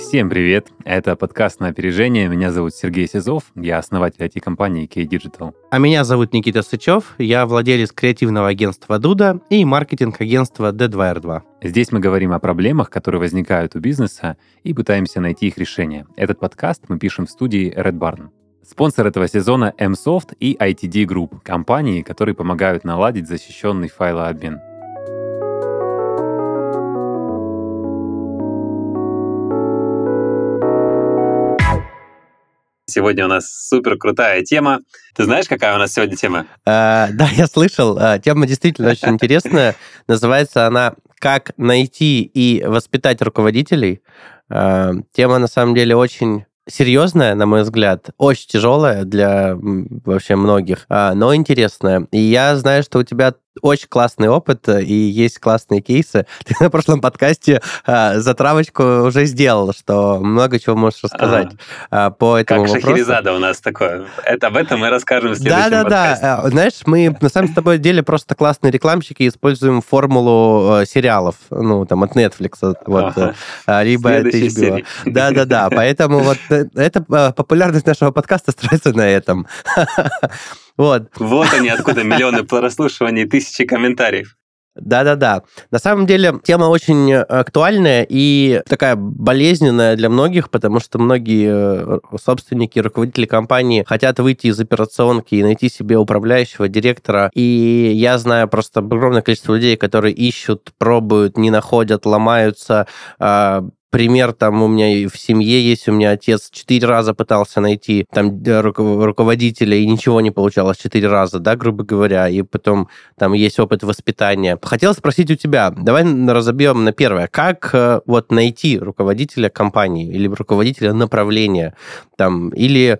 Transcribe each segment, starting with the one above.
Всем привет! Это подкаст «На опережение». Меня зовут Сергей Сизов, я основатель IT-компании K-Digital. А меня зовут Никита Сычев, я владелец креативного агентства «Дуда» и маркетинг-агентства D2R2. Здесь мы говорим о проблемах, которые возникают у бизнеса, и пытаемся найти их решение. Этот подкаст мы пишем в студии Red Barn. Спонсор этого сезона MSoft и ITD Group, компании, которые помогают наладить защищенный файлообмен. Сегодня у нас супер крутая тема. Ты знаешь, какая у нас сегодня тема? А, да, я слышал. А, тема действительно очень интересная. Называется она «Как найти и воспитать руководителей». А, тема, на самом деле, очень серьезная, на мой взгляд, очень тяжелая для вообще многих, но интересная. И я знаю, что у тебя очень классный опыт э, и есть классные кейсы. Ты на прошлом подкасте э, затравочку уже сделал, что много чего можешь рассказать ага. по этому как вопросу. Как Шахерезада у нас такое. Это об этом мы расскажем в следующем Да, да, да. Знаешь, мы на самом с тобой деле просто классные рекламщики используем формулу э, сериалов, ну, там, от Netflix, вот, ага. э, либо от HBO. Да, да, да. Поэтому вот э, эта популярность нашего подкаста строится на этом. Вот. Вот они откуда миллионы прослушиваний, тысячи комментариев. Да-да-да. На самом деле тема очень актуальная и такая болезненная для многих, потому что многие э, собственники, руководители компании хотят выйти из операционки и найти себе управляющего директора. И я знаю просто огромное количество людей, которые ищут, пробуют, не находят, ломаются, а, пример там у меня в семье есть, у меня отец четыре раза пытался найти там руководителя, и ничего не получалось четыре раза, да, грубо говоря, и потом там есть опыт воспитания. Хотел спросить у тебя, давай разобьем на первое, как э, вот найти руководителя компании или руководителя направления, там, или,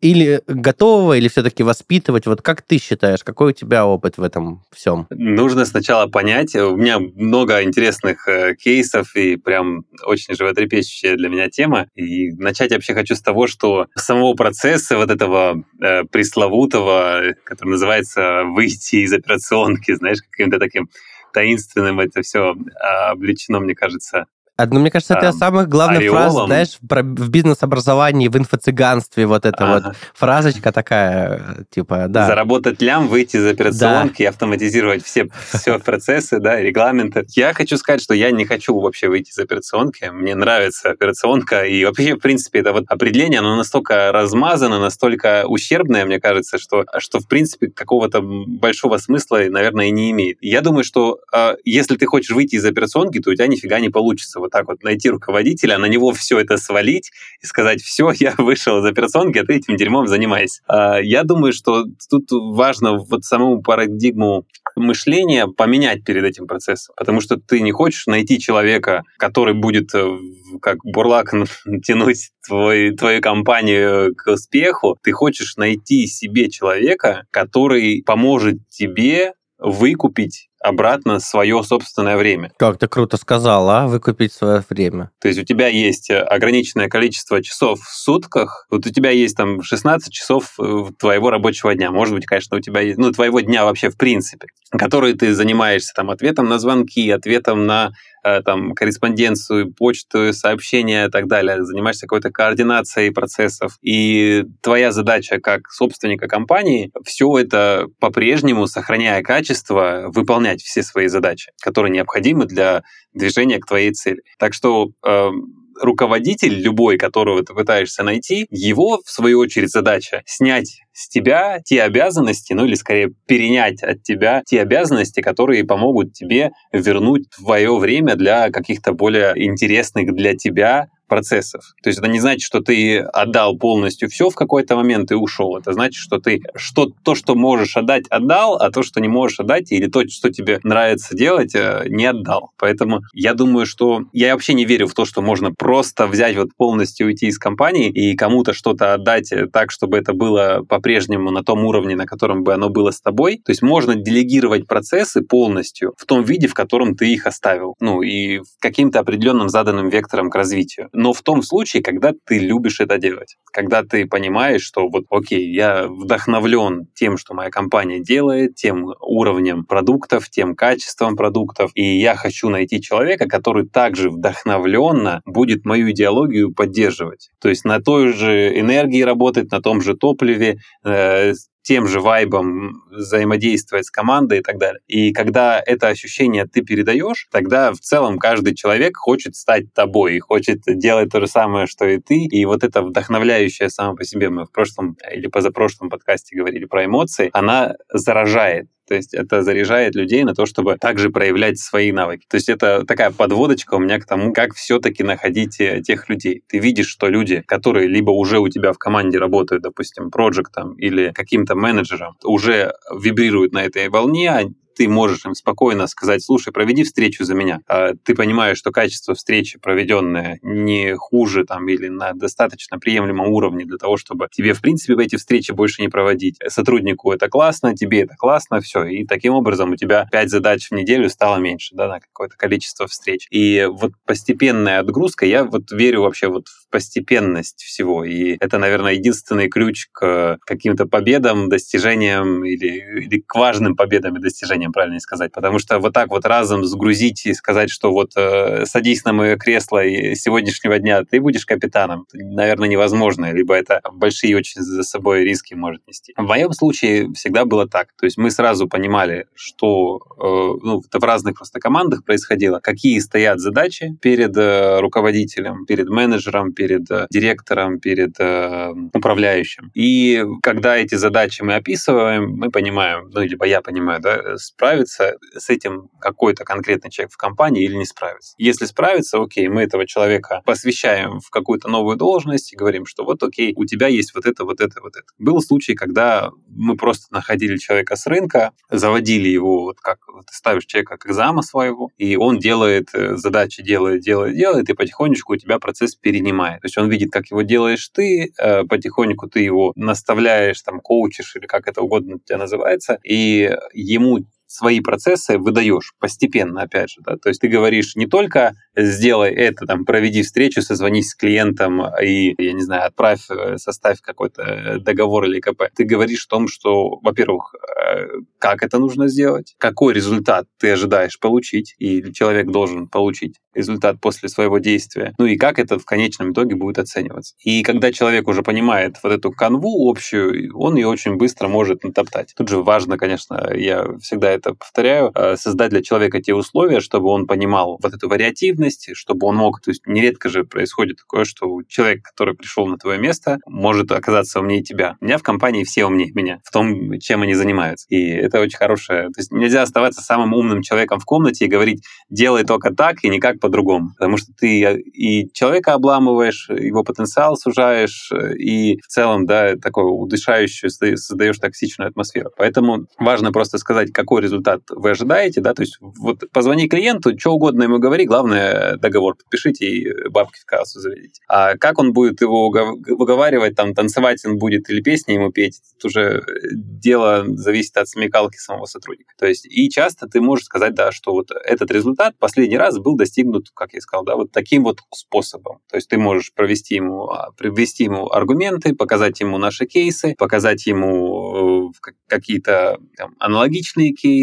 или готового, или все-таки воспитывать, вот как ты считаешь, какой у тебя опыт в этом всем? Нужно сначала понять, у меня много интересных э, кейсов и прям очень животрепещущая для меня тема. И начать вообще хочу с того, что самого процесса вот этого э, пресловутого, который называется «выйти из операционки», знаешь, каким-то таким таинственным это все а, облечено, мне кажется, ну, мне кажется, это самых главных фраз, знаешь, про, в бизнес-образовании, в инфо-цыганстве, вот эта вот фразочка такая, типа, да. Заработать лям, выйти из операционки, да. автоматизировать все, все процессы, да, регламенты. Я хочу сказать, что я не хочу вообще выйти из операционки. Мне нравится операционка, и вообще, в принципе, это вот определение, оно настолько размазано, настолько ущербное, мне кажется, что, что в принципе, какого-то большого смысла, наверное, и не имеет. Я думаю, что э, если ты хочешь выйти из операционки, то у тебя нифига не получится вот так вот найти руководителя, на него все это свалить и сказать, все, я вышел из операционки, а ты этим дерьмом занимайся. А, я думаю, что тут важно вот саму парадигму мышления поменять перед этим процессом, потому что ты не хочешь найти человека, который будет э, как бурлак тянуть твой, твою компанию к успеху, ты хочешь найти себе человека, который поможет тебе выкупить обратно свое собственное время. Как ты круто сказал, а? Выкупить свое время. То есть у тебя есть э, ограниченное количество часов в сутках, вот у тебя есть там 16 часов э, твоего рабочего дня. Может быть, конечно, у тебя есть, ну, твоего дня вообще в принципе, которые ты занимаешься там ответом на звонки, ответом на там, корреспонденцию, почту, сообщения и так далее, занимаешься какой-то координацией процессов. И твоя задача как собственника компании все это по-прежнему, сохраняя качество, выполнять все свои задачи, которые необходимы для движения к твоей цели. Так что э, руководитель любой, которого ты пытаешься найти, его, в свою очередь, задача снять с тебя те обязанности, ну или скорее перенять от тебя те обязанности, которые помогут тебе вернуть твое время для каких-то более интересных для тебя процессов. То есть это не значит, что ты отдал полностью все в какой-то момент и ушел. Это значит, что ты что, то, что можешь отдать, отдал, а то, что не можешь отдать, или то, что тебе нравится делать, э, не отдал. Поэтому я думаю, что я вообще не верю в то, что можно просто взять вот полностью уйти из компании и кому-то что-то отдать э, так, чтобы это было по-прежнему на том уровне, на котором бы оно было с тобой. То есть можно делегировать процессы полностью в том виде, в котором ты их оставил. Ну и каким-то определенным заданным вектором к развитию но в том случае, когда ты любишь это делать, когда ты понимаешь, что вот, окей, я вдохновлен тем, что моя компания делает, тем уровнем продуктов, тем качеством продуктов, и я хочу найти человека, который также вдохновленно будет мою идеологию поддерживать. То есть на той же энергии работать, на том же топливе, э, тем же вайбом взаимодействовать с командой и так далее. И когда это ощущение ты передаешь, тогда в целом каждый человек хочет стать тобой, хочет делать то же самое, что и ты. И вот это вдохновляющее само по себе, мы в прошлом или позапрошлом подкасте говорили про эмоции, она заражает. То есть это заряжает людей на то, чтобы также проявлять свои навыки. То есть это такая подводочка у меня к тому, как все-таки находить э, тех людей. Ты видишь, что люди, которые либо уже у тебя в команде работают, допустим, проектом или каким-то менеджером, уже вибрируют на этой волне, ты можешь им спокойно сказать, слушай, проведи встречу за меня. А ты понимаешь, что качество встречи, проведенное, не хуже там или на достаточно приемлемом уровне для того, чтобы тебе, в принципе, эти встречи больше не проводить. Сотруднику это классно, тебе это классно, все. И таким образом у тебя пять задач в неделю стало меньше, да, на какое-то количество встреч. И вот постепенная отгрузка, я вот верю вообще вот в постепенность всего. И это, наверное, единственный ключ к каким-то победам, достижениям или, или к важным победам и достижениям названием, правильно сказать, потому что вот так вот разом сгрузить и сказать, что вот э, садись на мое кресло и сегодняшнего дня ты будешь капитаном, наверное, невозможно, либо это большие очень за собой риски может нести. В моем случае всегда было так, то есть мы сразу понимали, что э, ну, это в разных просто командах происходило, какие стоят задачи перед э, руководителем, перед менеджером, перед э, директором, перед э, управляющим. И когда эти задачи мы описываем, мы понимаем, ну, либо я понимаю, да, справится с этим какой-то конкретный человек в компании или не справится. Если справится, окей, мы этого человека посвящаем в какую-то новую должность и говорим, что вот окей, у тебя есть вот это, вот это, вот это. Был случай, когда мы просто находили человека с рынка, заводили его, вот как ты ставишь человека как зама своего, и он делает э, задачи, делает, делает, делает, и потихонечку у тебя процесс перенимает. То есть он видит, как его делаешь ты, э, потихоньку ты его наставляешь, там, коучишь или как это угодно у тебя называется, и ему свои процессы выдаешь постепенно, опять же. Да? То есть ты говоришь не только сделай это, там, проведи встречу, созвонись с клиентом и, я не знаю, отправь, э, составь какой-то договор или КП. Ты говоришь о том, что, во-первых, э, как это нужно сделать, какой результат ты ожидаешь получить, и человек должен получить результат после своего действия, ну и как это в конечном итоге будет оцениваться. И когда человек уже понимает вот эту канву общую, он ее очень быстро может натоптать. Тут же важно, конечно, я всегда это повторяю, э, создать для человека те условия, чтобы он понимал вот эту вариативность, чтобы он мог, то есть нередко же происходит такое, что человек, который пришел на твое место, может оказаться умнее тебя. У меня в компании все умнее меня в том, чем они занимаются. И это очень хорошее. То есть нельзя оставаться самым умным человеком в комнате и говорить, делай только так и никак по-другому. Потому что ты и человека обламываешь, его потенциал сужаешь, и в целом, да, такую удышающую создаешь токсичную атмосферу. Поэтому важно просто сказать, какой результат вы ожидаете, да, то есть вот позвони клиенту, что угодно ему говори, главное договор подпишите и бабки в кассу заведите. А как он будет его уговаривать, там, танцевать он будет или песни ему петь, это уже дело зависит от смекалки самого сотрудника. То есть и часто ты можешь сказать, да, что вот этот результат последний раз был достигнут, как я сказал, да, вот таким вот способом. То есть ты можешь провести ему, а, привести ему аргументы, показать ему наши кейсы, показать ему э, какие-то там, аналогичные кейсы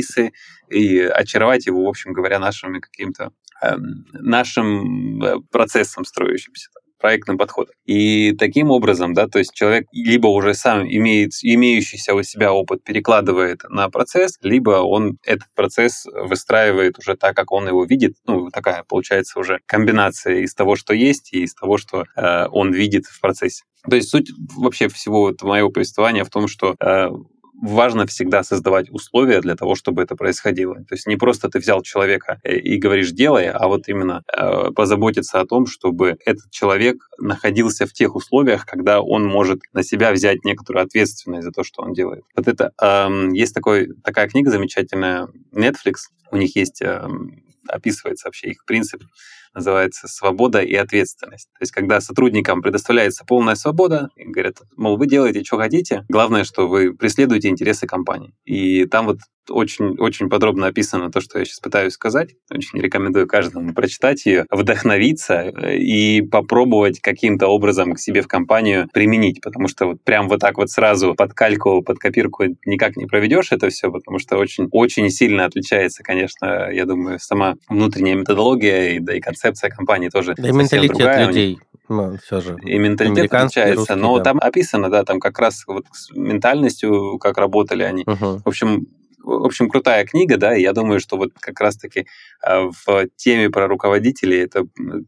и очаровать его, в общем говоря, нашими каким-то эм, нашим э, процессом строящимся проектным подходом. И таким образом, да, то есть человек либо уже сам имеет имеющийся у себя опыт перекладывает на процесс, либо он этот процесс выстраивает уже так, как он его видит. Ну, такая получается уже комбинация из того, что есть, и из того, что э, он видит в процессе. То есть суть вообще всего моего повествования в том, что э, важно всегда создавать условия для того, чтобы это происходило. То есть не просто ты взял человека э, и говоришь «делай», а вот именно э, позаботиться о том, чтобы этот человек находился в тех условиях, когда он может на себя взять некоторую ответственность за то, что он делает. Вот это э, есть такой, такая книга замечательная Netflix, у них есть э, описывается вообще их принцип называется «Свобода и ответственность». То есть, когда сотрудникам предоставляется полная свобода, говорят, мол, вы делаете, что хотите, главное, что вы преследуете интересы компании. И там вот очень, очень подробно описано то, что я сейчас пытаюсь сказать. Очень рекомендую каждому прочитать ее, вдохновиться э, и попробовать каким-то образом к себе в компанию применить, потому что вот прям вот так вот сразу под кальку, под копирку никак не проведешь это все, потому что очень, очень сильно отличается, конечно, я думаю, сама внутренняя методология и, да, и концепция компании тоже да и менталитет другая. людей. Ну, все же. И менталитет отличается. Русский, но да. там описано, да, там как раз вот с ментальностью, как работали они. Угу. В общем, в общем, крутая книга, да, и я думаю, что вот как раз-таки а, в теме про руководителей эта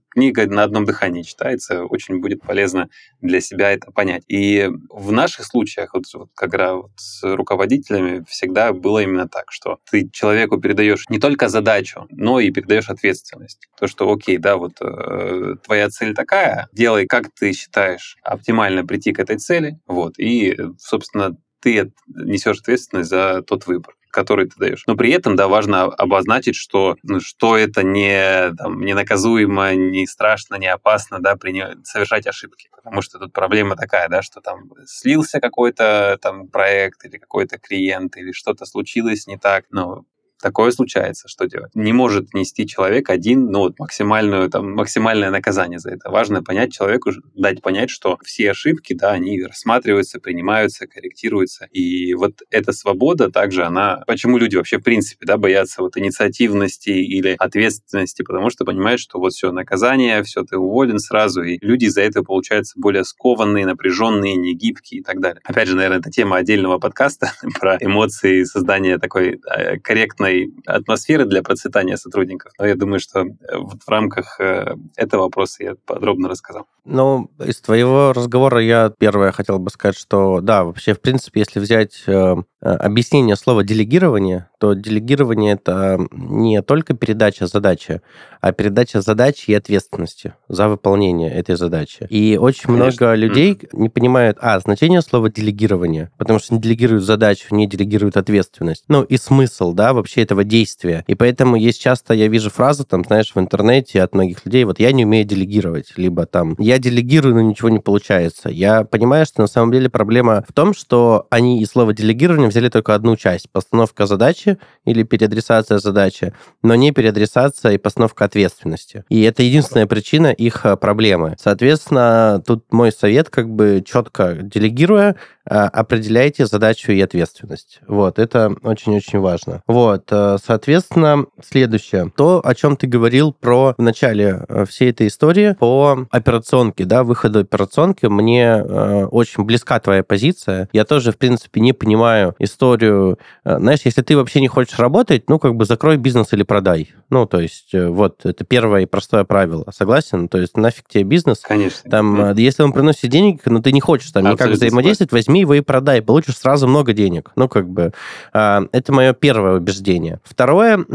книга на одном дыхании читается, очень будет полезно для себя это понять. И в наших случаях, вот, вот раз вот с руководителями, всегда было именно так, что ты человеку передаешь не только задачу, но и передаешь ответственность. То, что, окей, да, вот э, твоя цель такая, делай, как ты считаешь оптимально прийти к этой цели, вот, и, собственно, ты несешь ответственность за тот выбор который ты даешь. Но при этом, да, важно обозначить, что, ну, что это не, там, не наказуемо, не страшно, не опасно, да, при, совершать ошибки. Потому что тут проблема такая, да, что там слился какой-то там проект или какой-то клиент, или что-то случилось не так, но Такое случается, что делать? Не может нести человек один, ну, вот максимальную, там, максимальное наказание за это. Важно понять человеку, дать понять, что все ошибки, да, они рассматриваются, принимаются, корректируются. И вот эта свобода также, она... Почему люди вообще, в принципе, да, боятся вот инициативности или ответственности? Потому что понимают, что вот все, наказание, все, ты уволен сразу, и люди из-за этого получаются более скованные, напряженные, негибкие и так далее. Опять же, наверное, это тема отдельного подкаста про эмоции, создание такой э, корректной комфортной атмосферы для процветания сотрудников. Но я думаю, что э, в рамках э, этого вопроса я подробно рассказал. Ну, из твоего разговора я первое хотел бы сказать, что да, вообще, в принципе, если взять э, объяснение слова делегирование, то делегирование это не только передача задачи, а передача задачи и ответственности за выполнение этой задачи. И очень Конечно. много людей mm-hmm. не понимают, а, значение слова делегирование, потому что не делегируют задачу, не делегируют ответственность. Ну, и смысл, да, вообще этого действия. И поэтому есть часто, я вижу фразы, там, знаешь, в интернете от многих людей, вот я не умею делегировать, либо там, я делегирую, но ничего не получается. Я понимаю, что на самом деле проблема в том, что они из слова делегирование взяли только одну часть, постановка задачи или переадресация задачи, но не переадресация и постановка ответственности. И это единственная причина их э, проблемы. Соответственно, тут мой совет, как бы четко делегируя, определяйте задачу и ответственность. Вот, это очень-очень важно. Вот, э, соответственно, следующее. То, о чем ты говорил про в начале э, всей этой истории, по операционке, да, выходу операционки, мне э, очень близка твоя позиция. Я тоже, в принципе, не понимаю историю. Знаешь, если ты вообще не хочешь работать, ну, как бы закрой бизнес или продай. Ну, то есть, вот, это первое и простое правило. Согласен? То есть, нафиг тебе бизнес? Конечно. Там, если он приносит денег, но ты не хочешь там Абсолютно никак взаимодействовать, возьми возьми его и продай, получишь сразу много денег. Ну, как бы, а, это мое первое убеждение. Второе,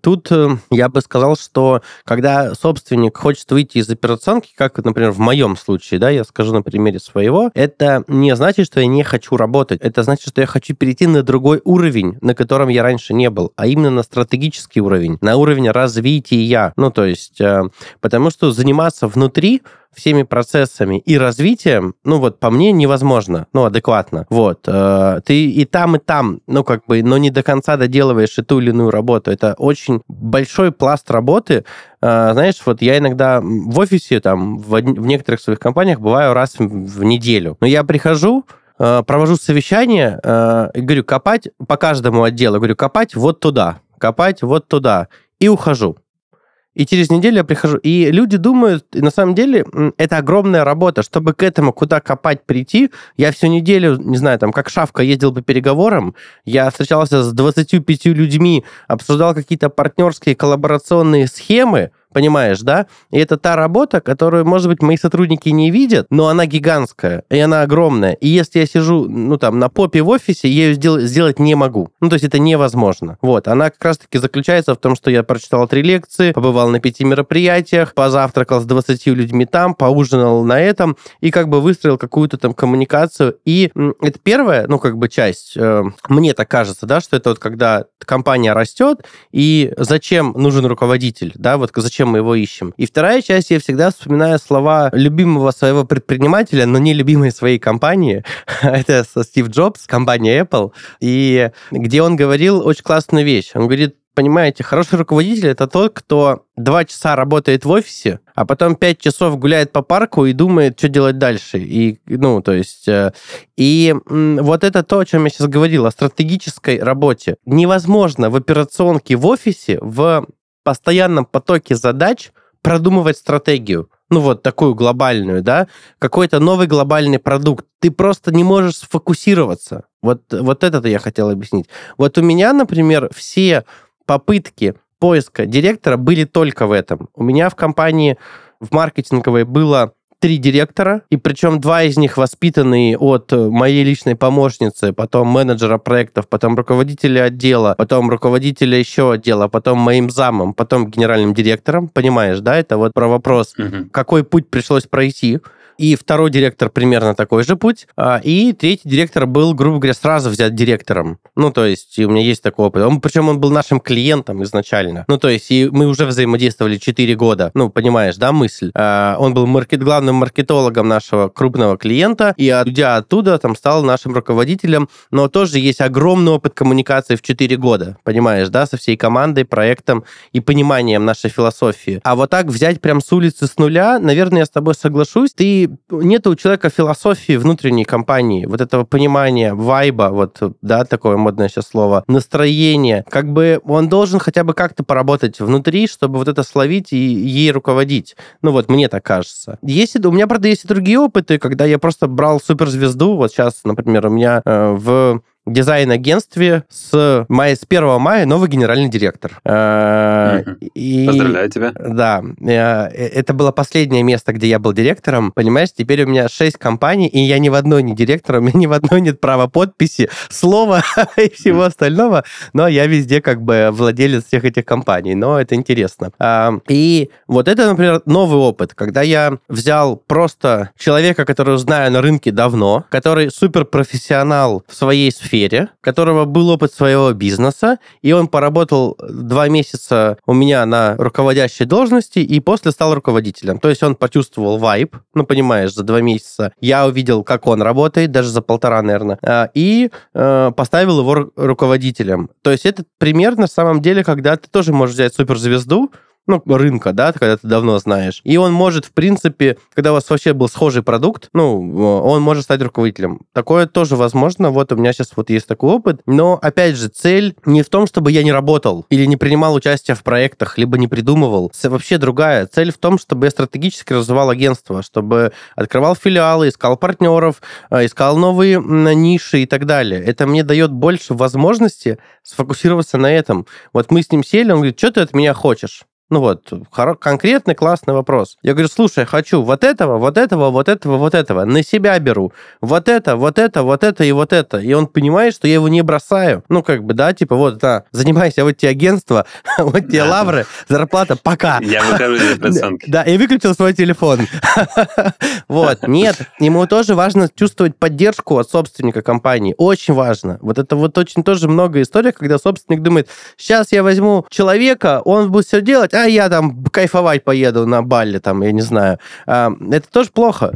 тут э, я бы сказал, что когда собственник хочет выйти из операционки, как, например, в моем случае, да, я скажу на примере своего, это не значит, что я не хочу работать. Это значит, что я хочу перейти на другой уровень, на котором я раньше не был, а именно на стратегический уровень, на уровень развития. Ну, то есть, э, потому что заниматься внутри всеми процессами и развитием, ну вот по мне невозможно, ну адекватно. Вот э, ты и там и там, ну как бы, но не до конца доделываешь и ту или иную работу. Это очень большой пласт работы. Э, знаешь, вот я иногда в офисе там в, в некоторых своих компаниях бываю раз в, неделю, но я прихожу э, провожу совещание э, говорю копать по каждому отделу, говорю копать вот туда, копать вот туда и ухожу. И через неделю я прихожу. И люди думают, на самом деле, это огромная работа. Чтобы к этому куда копать прийти, я всю неделю, не знаю, там, как шавка ездил по переговорам, я встречался с 25 людьми, обсуждал какие-то партнерские коллаборационные схемы, Понимаешь, да? И это та работа, которую, может быть, мои сотрудники не видят, но она гигантская, и она огромная. И если я сижу, ну, там, на попе в офисе, я ее сделать, сделать не могу. Ну, то есть это невозможно. Вот. Она как раз-таки заключается в том, что я прочитал три лекции, побывал на пяти мероприятиях, позавтракал с 20 людьми там, поужинал на этом, и как бы выстроил какую-то там коммуникацию. И это первая, ну, как бы часть. Э, мне так кажется, да, что это вот когда компания растет, и зачем нужен руководитель, да, вот зачем зачем мы его ищем. И вторая часть, я всегда вспоминаю слова любимого своего предпринимателя, но не любимой своей компании. Это Стив Джобс, компания Apple, и где он говорил очень классную вещь. Он говорит, понимаете, хороший руководитель это тот, кто два часа работает в офисе, а потом пять часов гуляет по парку и думает, что делать дальше. И, ну, то есть, э, и вот это то, о чем я сейчас говорил, о стратегической работе. Невозможно в операционке в офисе, в постоянном потоке задач продумывать стратегию ну вот такую глобальную, да, какой-то новый глобальный продукт, ты просто не можешь сфокусироваться. Вот, вот это я хотел объяснить. Вот у меня, например, все попытки поиска директора были только в этом. У меня в компании в маркетинговой было три директора, и причем два из них воспитанные от моей личной помощницы, потом менеджера проектов, потом руководителя отдела, потом руководителя еще отдела, потом моим замом, потом генеральным директором. Понимаешь, да? Это вот про вопрос, угу. какой путь пришлось пройти и второй директор примерно такой же путь, а, и третий директор был, грубо говоря, сразу взят директором. Ну, то есть у меня есть такой опыт. Он, причем он был нашим клиентом изначально. Ну, то есть и мы уже взаимодействовали 4 года. Ну, понимаешь, да, мысль? А, он был маркет, главным маркетологом нашего крупного клиента, и уйдя оттуда, там, стал нашим руководителем, но тоже есть огромный опыт коммуникации в 4 года, понимаешь, да, со всей командой, проектом и пониманием нашей философии. А вот так взять прям с улицы с нуля, наверное, я с тобой соглашусь, ты нет у человека философии внутренней компании, вот этого понимания, вайба, вот, да, такое модное сейчас слово, настроение. Как бы он должен хотя бы как-то поработать внутри, чтобы вот это словить и ей руководить. Ну вот, мне так кажется. Есть, у меня, правда, есть и другие опыты, когда я просто брал суперзвезду, вот сейчас, например, у меня э, в дизайн-агентстве с, мая, с 1 мая новый генеральный директор. Mm-hmm. И, Поздравляю тебя. Да. Э, это было последнее место, где я был директором. Понимаешь, теперь у меня 6 компаний, и я ни в одной не директор, у меня ни в одной нет права подписи, слова и всего остального, но я везде как бы владелец всех этих компаний, но это интересно. А, и вот это, например, новый опыт, когда я взял просто человека, которого знаю на рынке давно, который суперпрофессионал в своей сфере, сфере, у которого был опыт своего бизнеса, и он поработал два месяца у меня на руководящей должности, и после стал руководителем. То есть он почувствовал вайб, ну, понимаешь, за два месяца. Я увидел, как он работает, даже за полтора, наверное, а, и э, поставил его руководителем. То есть это пример, на самом деле, когда ты тоже можешь взять суперзвезду, ну, рынка, да, когда ты давно знаешь. И он может, в принципе, когда у вас вообще был схожий продукт, ну, он может стать руководителем. Такое тоже возможно. Вот у меня сейчас вот есть такой опыт. Но, опять же, цель не в том, чтобы я не работал или не принимал участие в проектах, либо не придумывал. Цель вообще другая. Цель в том, чтобы я стратегически развивал агентство, чтобы открывал филиалы, искал партнеров, э, искал новые ниши и так далее. Это мне дает больше возможности сфокусироваться на этом. Вот мы с ним сели, он говорит, что ты от меня хочешь? Ну вот, конкретный классный вопрос. Я говорю, слушай, хочу вот этого, вот этого, вот этого, вот этого. На себя беру. Вот это, вот это, вот это и вот это. И он понимает, что я его не бросаю. Ну, как бы, да, типа, вот, да, занимайся, вот тебе агентство, вот тебе лавры, зарплата, пока. Я выхожу из. Да, и выключил свой телефон. Вот, нет, ему тоже важно чувствовать поддержку от собственника компании. Очень важно. Вот это вот очень тоже много историй, когда собственник думает, сейчас я возьму человека, он будет все делать, а я там кайфовать поеду на Балли, там, я не знаю. А, это тоже плохо.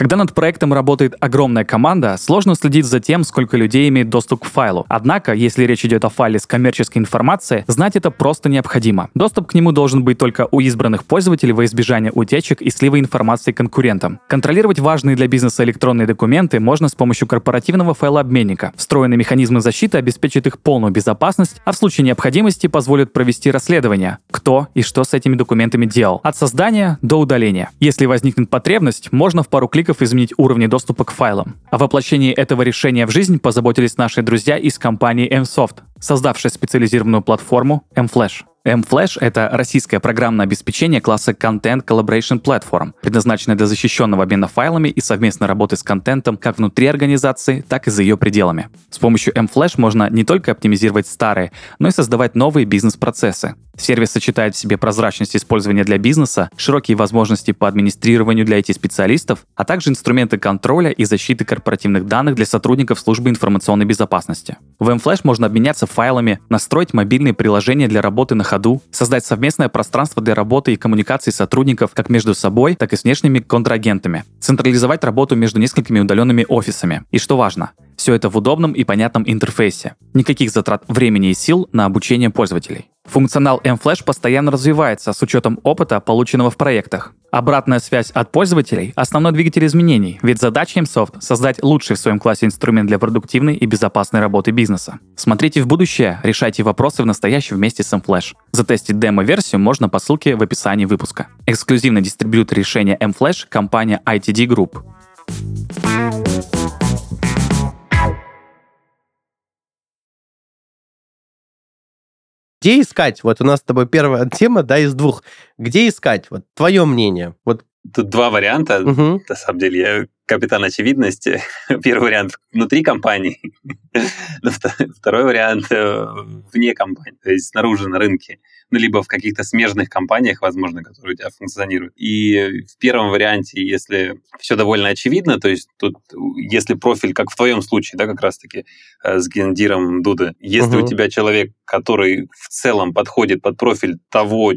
Когда над проектом работает огромная команда, сложно следить за тем, сколько людей имеет доступ к файлу. Однако, если речь идет о файле с коммерческой информацией, знать это просто необходимо. Доступ к нему должен быть только у избранных пользователей во избежание утечек и слива информации конкурентам. Контролировать важные для бизнеса электронные документы можно с помощью корпоративного файлообменника. Встроенные механизмы защиты обеспечат их полную безопасность, а в случае необходимости позволят провести расследование, кто и что с этими документами делал, от создания до удаления. Если возникнет потребность, можно в пару кликов кликов изменить уровни доступа к файлам. О воплощении этого решения в жизнь позаботились наши друзья из компании MSoft, создавшей специализированную платформу MFlash. mFlash — это российское программное обеспечение класса Content Collaboration Platform, предназначенное для защищенного обмена файлами и совместной работы с контентом как внутри организации, так и за ее пределами. С помощью mFlash можно не только оптимизировать старые, но и создавать новые бизнес-процессы. Сервис сочетает в себе прозрачность использования для бизнеса, широкие возможности по администрированию для IT-специалистов, а также инструменты контроля и защиты корпоративных данных для сотрудников службы информационной безопасности. В mFlash можно обменяться файлами, настроить мобильные приложения для работы на ходу, создать совместное пространство для работы и коммуникации сотрудников как между собой, так и с внешними контрагентами, централизовать работу между несколькими удаленными офисами. И что важно, все это в удобном и понятном интерфейсе. Никаких затрат времени и сил на обучение пользователей. Функционал mFlash постоянно развивается с учетом опыта, полученного в проектах. Обратная связь от пользователей – основной двигатель изменений, ведь задача MSoft – создать лучший в своем классе инструмент для продуктивной и безопасной работы бизнеса. Смотрите в будущее, решайте вопросы в настоящем вместе с mFlash. Затестить демо-версию можно по ссылке в описании выпуска. Эксклюзивный дистрибьютор решения mFlash – компания ITD Group. Где искать? Вот у нас с тобой первая тема, да, из двух. Где искать? Вот твое мнение. Вот. Тут два варианта. Угу. На самом деле, я капитан очевидности. Первый вариант внутри компании, второй вариант э, вне компании, то есть снаружи на рынке ну, либо в каких-то смежных компаниях, возможно, которые у тебя функционируют. И в первом варианте, если все довольно очевидно, то есть тут, если профиль, как в твоем случае, да, как раз-таки э, с гендиром Дуды, если угу. у тебя человек, который в целом подходит под профиль того,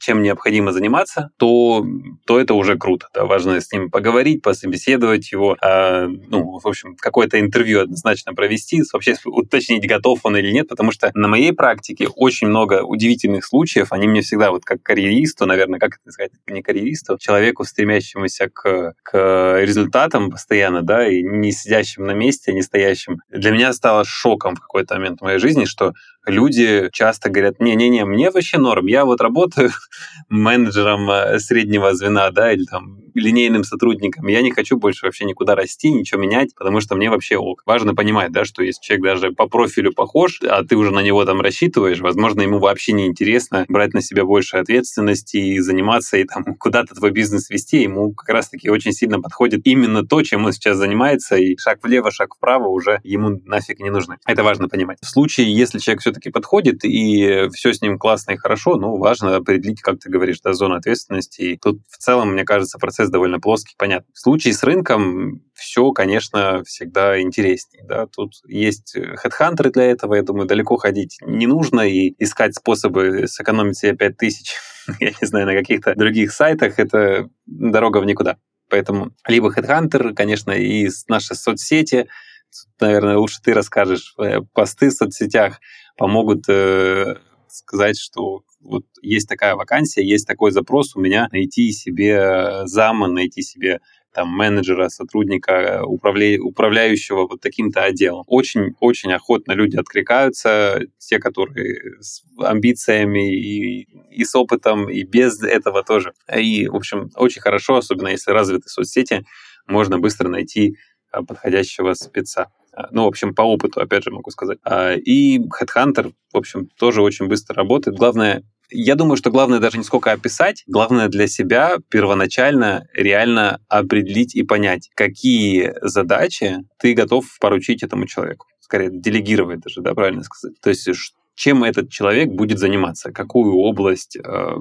чем необходимо заниматься, то, то это уже круто. Да? Важно с ним поговорить, пособеседовать его, э, ну, в общем, какое-то интервью однозначно провести, вообще уточнить, готов он или нет, потому что на моей практике очень много удивительных случаев, они мне всегда, вот как карьеристу, наверное, как это сказать, не карьеристу, человеку, стремящемуся к, к результатам постоянно, да, и не сидящим на месте, не стоящим, для меня стало шоком в какой-то момент в моей жизни, что люди часто говорят, не-не-не, мне вообще норм, я вот работаю менеджером э, среднего звена, да, или там линейным сотрудником, я не хочу больше вообще никуда расти, ничего менять, потому что мне вообще ок. Важно понимать, да, что если человек даже по профилю похож, а ты уже на него там рассчитываешь, возможно, ему вообще не интересно брать на себя больше ответственности и заниматься, и там куда-то твой бизнес вести, ему как раз-таки очень сильно подходит именно то, чем он сейчас занимается, и шаг влево, шаг вправо уже ему нафиг не нужны. Это важно понимать. В случае, если человек все-таки подходит, и все с ним классно и хорошо, ну, важно определить, как ты говоришь, да, зону ответственности. И тут в целом, мне кажется, процесс довольно плоский, понятно. В случае с рынком все, конечно, всегда интереснее. Да? Тут есть хедхантеры для этого, я думаю, далеко ходить не нужно, и искать способы сэкономить себе 5 тысяч, я не знаю, на каких-то других сайтах, это дорога в никуда. Поэтому либо HeadHunter, конечно, и наши соцсети, наверное, лучше ты расскажешь, э, посты в соцсетях помогут э, сказать, что вот есть такая вакансия, есть такой запрос у меня, найти себе зама, найти себе там менеджера, сотрудника, управля... управляющего вот таким-то отделом. Очень-очень охотно люди откликаются, те, которые с амбициями и, и с опытом, и без этого тоже. И, в общем, очень хорошо, особенно если развиты соцсети, можно быстро найти а, подходящего спеца. А, ну, в общем, по опыту, опять же, могу сказать. А, и Headhunter, в общем, тоже очень быстро работает. Главное, я думаю, что главное даже не сколько описать, главное для себя первоначально реально определить и понять, какие задачи ты готов поручить этому человеку скорее делегировать даже, да, правильно сказать. То есть чем этот человек будет заниматься, какую область э,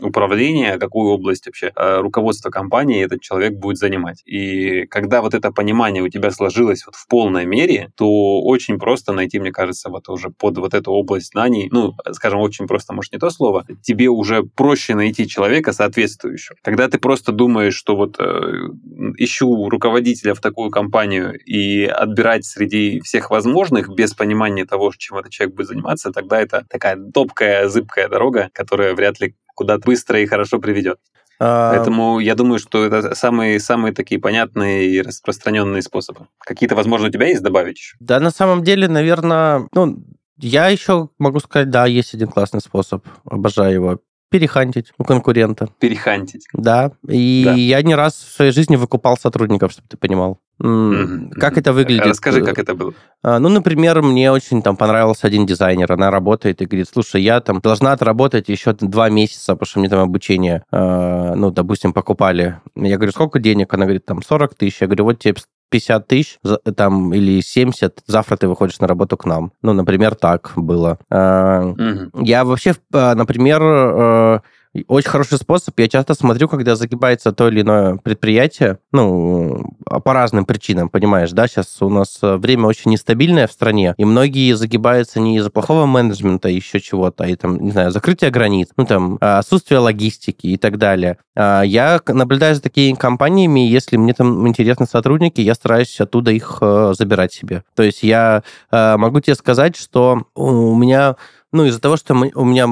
управления, какую область вообще э, руководства компании этот человек будет занимать. И когда вот это понимание у тебя сложилось вот в полной мере, то очень просто найти, мне кажется, вот уже под вот эту область знаний, ну, скажем, очень просто, может, не то слово, тебе уже проще найти человека соответствующего. Когда ты просто думаешь, что вот э, ищу руководителя в такую компанию и отбирать среди всех возможных без понимания того, чем этот человек будет заниматься, тогда это такая топкая, зыбкая дорога, которая вряд ли куда-то быстро и хорошо приведет. А... Поэтому я думаю, что это самые, самые такие понятные и распространенные способы. Какие-то, возможно, у тебя есть добавить? Да, на самом деле, наверное, ну, я еще могу сказать, да, есть один классный способ, обожаю его перехантить у конкурента. Перехантить. Да. И Да. я не раз в своей жизни выкупал сотрудников, чтобы ты понимал. Мгм, Как это выглядит? Расскажи, как это было. А, Ну, например, мне очень там понравился один дизайнер, она работает и говорит, слушай, я там должна отработать еще два месяца, потому что мне там обучение, э, ну, допустим, покупали. Я говорю, сколько денег? Она говорит, там, 40 тысяч. Я говорю, вот тебе 50 тысяч там, или 70, завтра ты выходишь на работу к нам. Ну, например, так было. Мгм. я вообще, э, например, э, очень хороший способ. Я часто смотрю, когда загибается то или иное предприятие, ну, э, по разным причинам, понимаешь, да, сейчас у нас э, время очень нестабильное в стране, и многие загибаются не из-за плохого менеджмента, еще чего-то, и там, не знаю, закрытие границ, ну, там, э, отсутствие логистики и так далее. А Я наблюдаю за такими компаниями, если мне там интересны сотрудники, я стараюсь оттуда их э, забирать себе. То есть я э, могу тебе сказать, что у меня ну, из-за того, что мы- у меня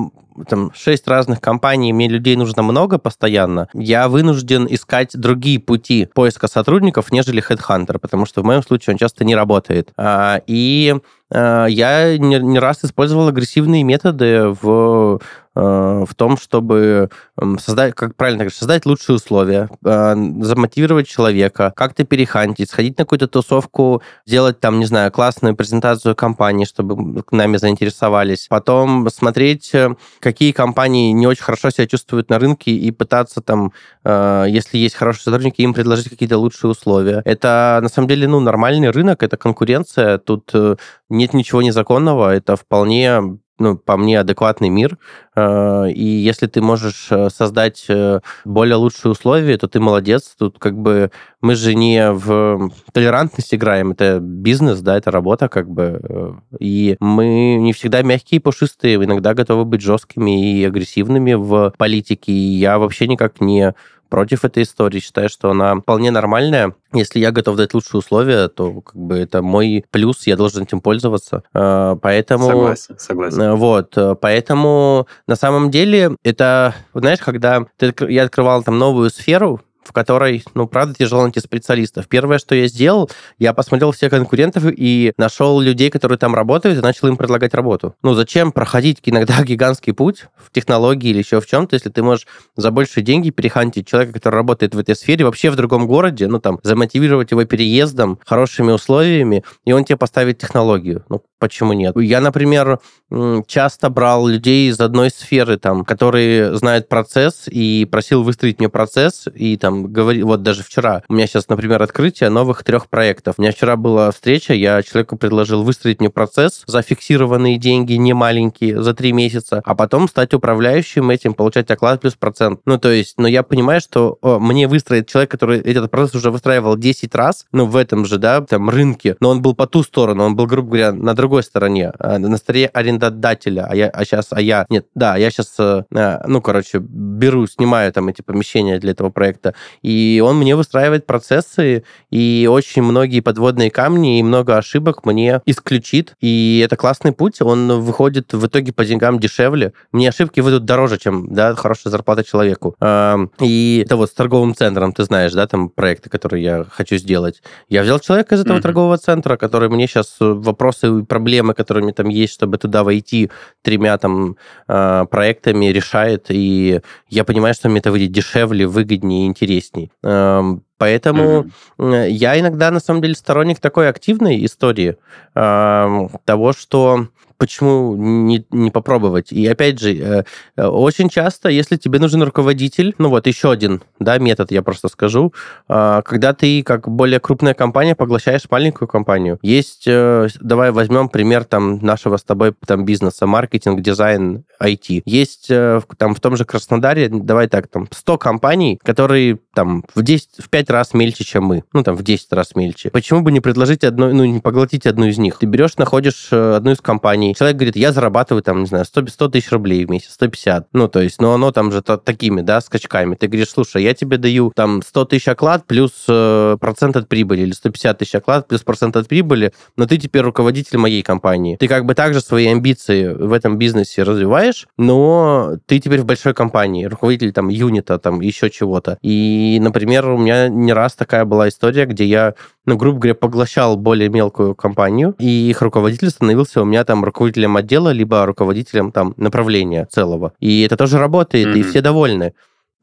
там шесть разных компаний, мне людей нужно много постоянно, я вынужден искать другие пути поиска сотрудников, нежели HeadHunter, потому что в моем случае он часто не работает. А, И а, я не, раз использовал агрессивные методы в, э, в том, чтобы создать, как правильно говоришь, создать лучшие условия, э, замотивировать человека, как-то перехантить, сходить на какую-то тусовку, сделать там, не знаю, классную презентацию компании, чтобы к нами заинтересовались. Потом смотреть, э, какие компании не очень хорошо себя чувствуют на рынке и пытаться там, э, если есть хорошие сотрудники, им предложить какие-то лучшие условия. Это, на самом деле, ну, нормальный рынок, это конкуренция, тут э, нет ничего незаконного, это вполне ну, по мне, адекватный мир. Э, И если ты можешь э, создать э, более лучшие условия, то ты молодец. Тут как бы мы же не в толерантность играем, это бизнес, да, это работа как бы. И мы не всегда мягкие и пушистые, иногда готовы быть жесткими и агрессивными в политике. И я вообще никак не против этой истории. Считаю, что она вполне нормальная. Если я готов дать лучшие условия, то как бы это мой плюс, я должен этим пользоваться. Э, Поэтому... Согласен, согласен. Э, Вот, э, поэтому на самом деле это, знаешь, когда ты я открывал там новую сферу, в которой, ну, правда, тяжело найти специалистов. Первое, что я сделал, я посмотрел всех конкурентов и нашел людей, которые там работают, и начал им предлагать работу. Ну, зачем проходить иногда гигантский путь в технологии или еще в чем-то, если ты можешь за большие деньги перехантить человека, который работает в этой сфере, вообще в другом городе, ну, там, замотивировать его переездом, хорошими условиями, и он тебе поставит технологию. Ну, почему нет? Я, например, часто брал людей из одной сферы, там, которые знают процесс, и просил выстроить мне процесс, и там говорил, вот даже вчера, у меня сейчас, например, открытие новых трех проектов. У меня вчера была встреча, я человеку предложил выстроить мне процесс за фиксированные деньги, не маленькие, за три месяца, а потом стать управляющим этим, получать оклад плюс процент. Ну, то есть, но я понимаю, что о, мне выстроит человек, который этот процесс уже выстраивал 10 раз, ну, в этом же, да, там, рынке, но он был по ту сторону, он был, грубо говоря, на другой стороне, а, на стороне арендодателя, а я, а сейчас, а я, нет, да, я сейчас, ну, короче, беру, снимаю там эти помещения для этого проекта, и он мне выстраивает процессы, и очень многие подводные камни и много ошибок мне исключит, и это классный путь, он выходит в итоге по деньгам дешевле, мне ошибки выйдут дороже, чем, да, хорошая зарплата человеку. И это вот с торговым центром, ты знаешь, да, там проекты, которые я хочу сделать. Я взял человека из этого Мгм. торгового центра, который мне сейчас вопросы и проблемы, меня там есть, чтобы туда войти тремя там а, проектами решает, и я понимаю, что мне это выйдет дешевле, выгоднее, интересней. Ам, Поэтому э, я иногда, на самом деле, сторонник такой активной истории, ам, того, что почему не, не попробовать? И опять же, э, э, очень часто, если тебе нужен руководитель, ну вот еще один да, метод, я просто скажу, а, когда ты, как более крупная компания, поглощаешь маленькую компанию. Есть, э, давай возьмем пример там нашего с тобой там бизнеса, маркетинг, дизайн, IT. Есть там в том же Краснодаре, давай так, там 100 компаний, которые там в 10, в 5 раз мельче, чем мы. Ну, там в 10 раз мельче. Почему бы не предложить одну, ну, не поглотить одну из них? Ты берешь, находишь одну из компаний, человек говорит, я зарабатываю там, не знаю, 100, 100 тысяч рублей в месяц, 150. Ну, то есть, но оно там же та- такими, да, скачками. Ты говоришь, слушай, я тебе даю там 100 тысяч оклад плюс э, процент от прибыли, или 150 тысяч оклад плюс процент от прибыли, но ты теперь руководитель моей компании. Ты как бы также свои амбиции в этом бизнесе развиваешь, но ты теперь в большой компании, руководитель там юнита, там еще чего-то. И, например, у меня не раз такая была история, где я, ну, грубо говоря, поглощал более мелкую компанию, и их руководитель становился у меня там руководителем отдела, либо руководителем там направления целого. И это тоже работает, mm-hmm. и все довольны.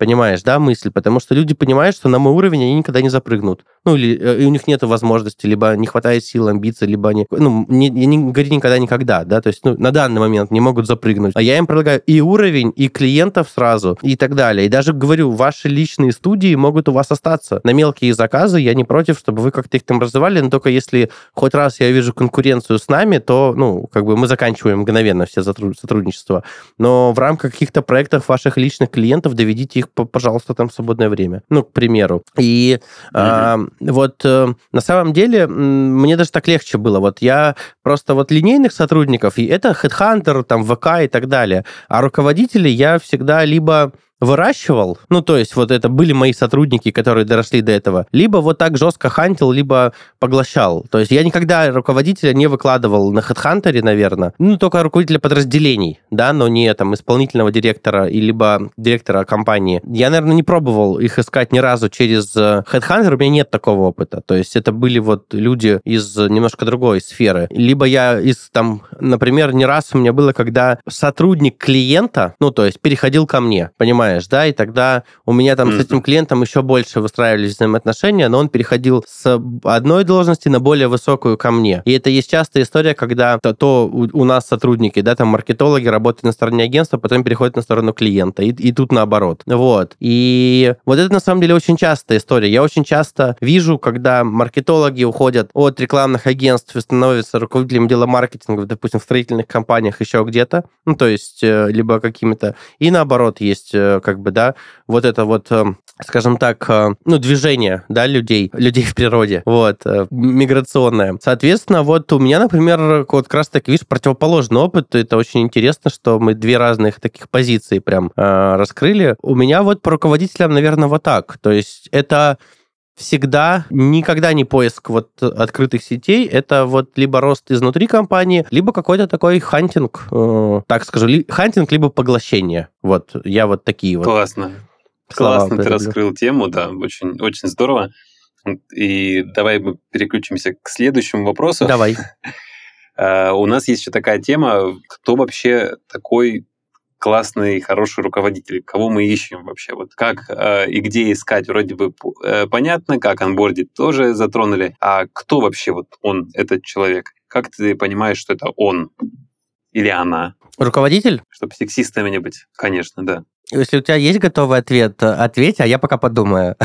Понимаешь, да, мысль? Потому что люди понимают, что на мой уровень они никогда не запрыгнут. Ну, или э, у них нет возможности, либо не хватает сил, амбиций, либо они... Ну, не, не говорю никогда, никогда, да, то есть ну, на данный момент не могут запрыгнуть. А я им предлагаю и уровень, и клиентов сразу, и так далее. И даже говорю, ваши личные студии могут у вас остаться. На мелкие заказы я не против, чтобы вы как-то их там развивали, но только если хоть раз я вижу конкуренцию с нами, то, ну, как бы мы заканчиваем мгновенно все сотрудничества. Но в рамках каких-то проектов ваших личных клиентов доведите их пожалуйста, там свободное время. Ну, к примеру. И mm-hmm. э, вот э, на самом деле мне даже так легче было. Вот я просто вот линейных сотрудников, и это Headhunter, там, ВК и так далее. А руководители я всегда либо выращивал, ну, то есть вот это были мои сотрудники, которые доросли до этого, либо вот так жестко хантил, либо поглощал. То есть я никогда руководителя не выкладывал на HeadHunter, наверное, ну, только руководителя подразделений, да, но не там исполнительного директора и либо директора компании. Я, наверное, не пробовал их искать ни разу через э, HeadHunter, у меня нет такого опыта. То есть это были вот люди из немножко другой сферы. Либо я из там, например, не раз у меня было, когда сотрудник клиента, ну, то есть переходил ко мне, понимаешь, понимаешь, да, и тогда у меня там mm-hmm. с этим клиентом еще больше выстраивались взаимоотношения, но он переходил с одной должности на более высокую ко мне. И это есть частая история, когда то, то у, у нас сотрудники, да, там маркетологи работают на стороне агентства, потом переходят на сторону клиента, и, и тут наоборот. Вот. И вот это на самом деле очень частая история. Я очень часто вижу, когда маркетологи уходят от рекламных агентств и становятся руководителем дела маркетинга, допустим, в строительных компаниях еще где-то, ну, то есть э, либо какими-то... И наоборот, есть э, как бы, да, вот это вот, эм, скажем так, э, ну, движение, да, людей, людей в природе, вот, э, миграционное. Соответственно, вот у меня, например, вот как раз таки, видишь, противоположный опыт, это очень интересно, что мы две разных таких позиции прям э, раскрыли. У меня вот по руководителям, наверное, вот так, то есть это всегда никогда не поиск вот открытых сетей, это вот либо рост изнутри компании, либо какой-то такой hunting, э, так скажу, ли, hunting, либо поглощение. Вот, я вот такие вот. Классно. Классно ты раскрыл тему, да, очень, очень здорово. И давай мы переключимся к следующему вопросу. Давай. Uh, у нас есть еще такая тема, кто вообще такой классный, хороший руководитель, кого мы ищем вообще, вот как э, и где искать, вроде бы э, понятно, как анбордить тоже затронули, а кто вообще вот он, этот человек? Как ты понимаешь, что это он или она? Руководитель? Чтобы сексистами не быть, конечно, да. Если у тебя есть готовый ответ, ответь, а я пока подумаю.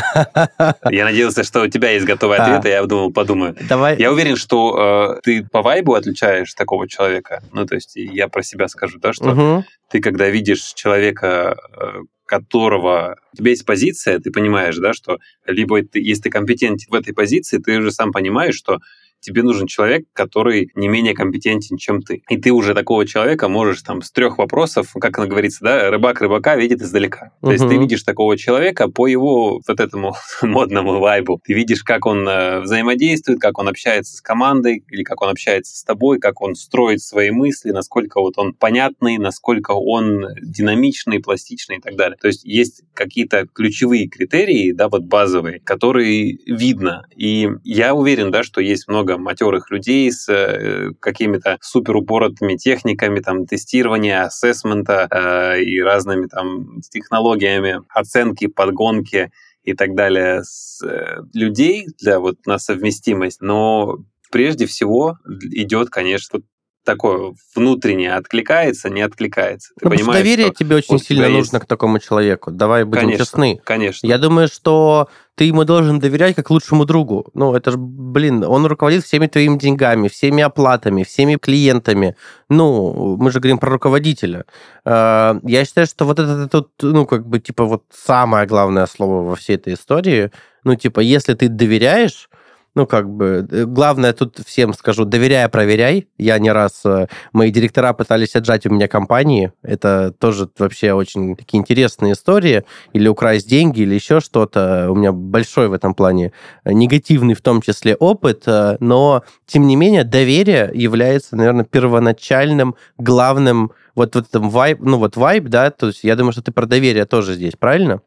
Я надеялся, что у тебя есть готовый ответ, а, а я думал, подумаю. Давай. Я уверен, что э, ты по вайбу отличаешь такого человека. Ну, то есть я про себя скажу, да, что угу. ты, когда видишь человека, э, которого у тебя есть позиция, ты понимаешь, да, что либо ты, если ты компетентен в этой позиции, ты уже сам понимаешь, что тебе нужен человек, который не менее компетентен, чем ты. И ты уже такого человека можешь там с трех вопросов, как оно говорится, да, рыбак рыбака видит издалека. То есть ты видишь такого человека по его вот этому модному вайбу. Ты видишь, как он э, взаимодействует, как он общается с командой, или как он общается с тобой, как он строит свои мысли, насколько вот он понятный, насколько он динамичный, пластичный и так далее. То есть есть какие-то ключевые критерии, да, вот базовые, которые видно. И я уверен, да, что есть много много матерых людей с э, какими-то супер упоротыми техниками там тестирования, ассессмента э, и разными там технологиями оценки, подгонки и так далее с э, людей для вот на совместимость, но прежде всего идет, конечно, такое внутреннее откликается, не откликается. Ты ну, понимаешь, доверие тебе очень сильно нужно к такому человеку. Давай будем конечно, честны. Конечно. Я думаю, что ты ему должен доверять как лучшему другу. Ну, это же, блин, он руководит всеми твоими деньгами, всеми оплатами, всеми клиентами. Ну, мы же говорим про руководителя. А, я считаю, что вот это тут, ну, как бы, типа, вот самое главное слово во всей этой истории. Ну, типа, если ты доверяешь, ну, как бы, э, главное тут всем скажу, доверяя, проверяй. Я не раз, э, мои директора пытались отжать у меня компании. Это тоже вообще очень такие интересные истории. Или украсть деньги, или еще что-то. У меня большой в этом плане э, негативный в том числе опыт, но, тем не менее, доверие является, наверное, первоначальным, главным вот в этом вайб, ну вот вайб, да, то есть я думаю, что ты про доверие тоже здесь, правильно?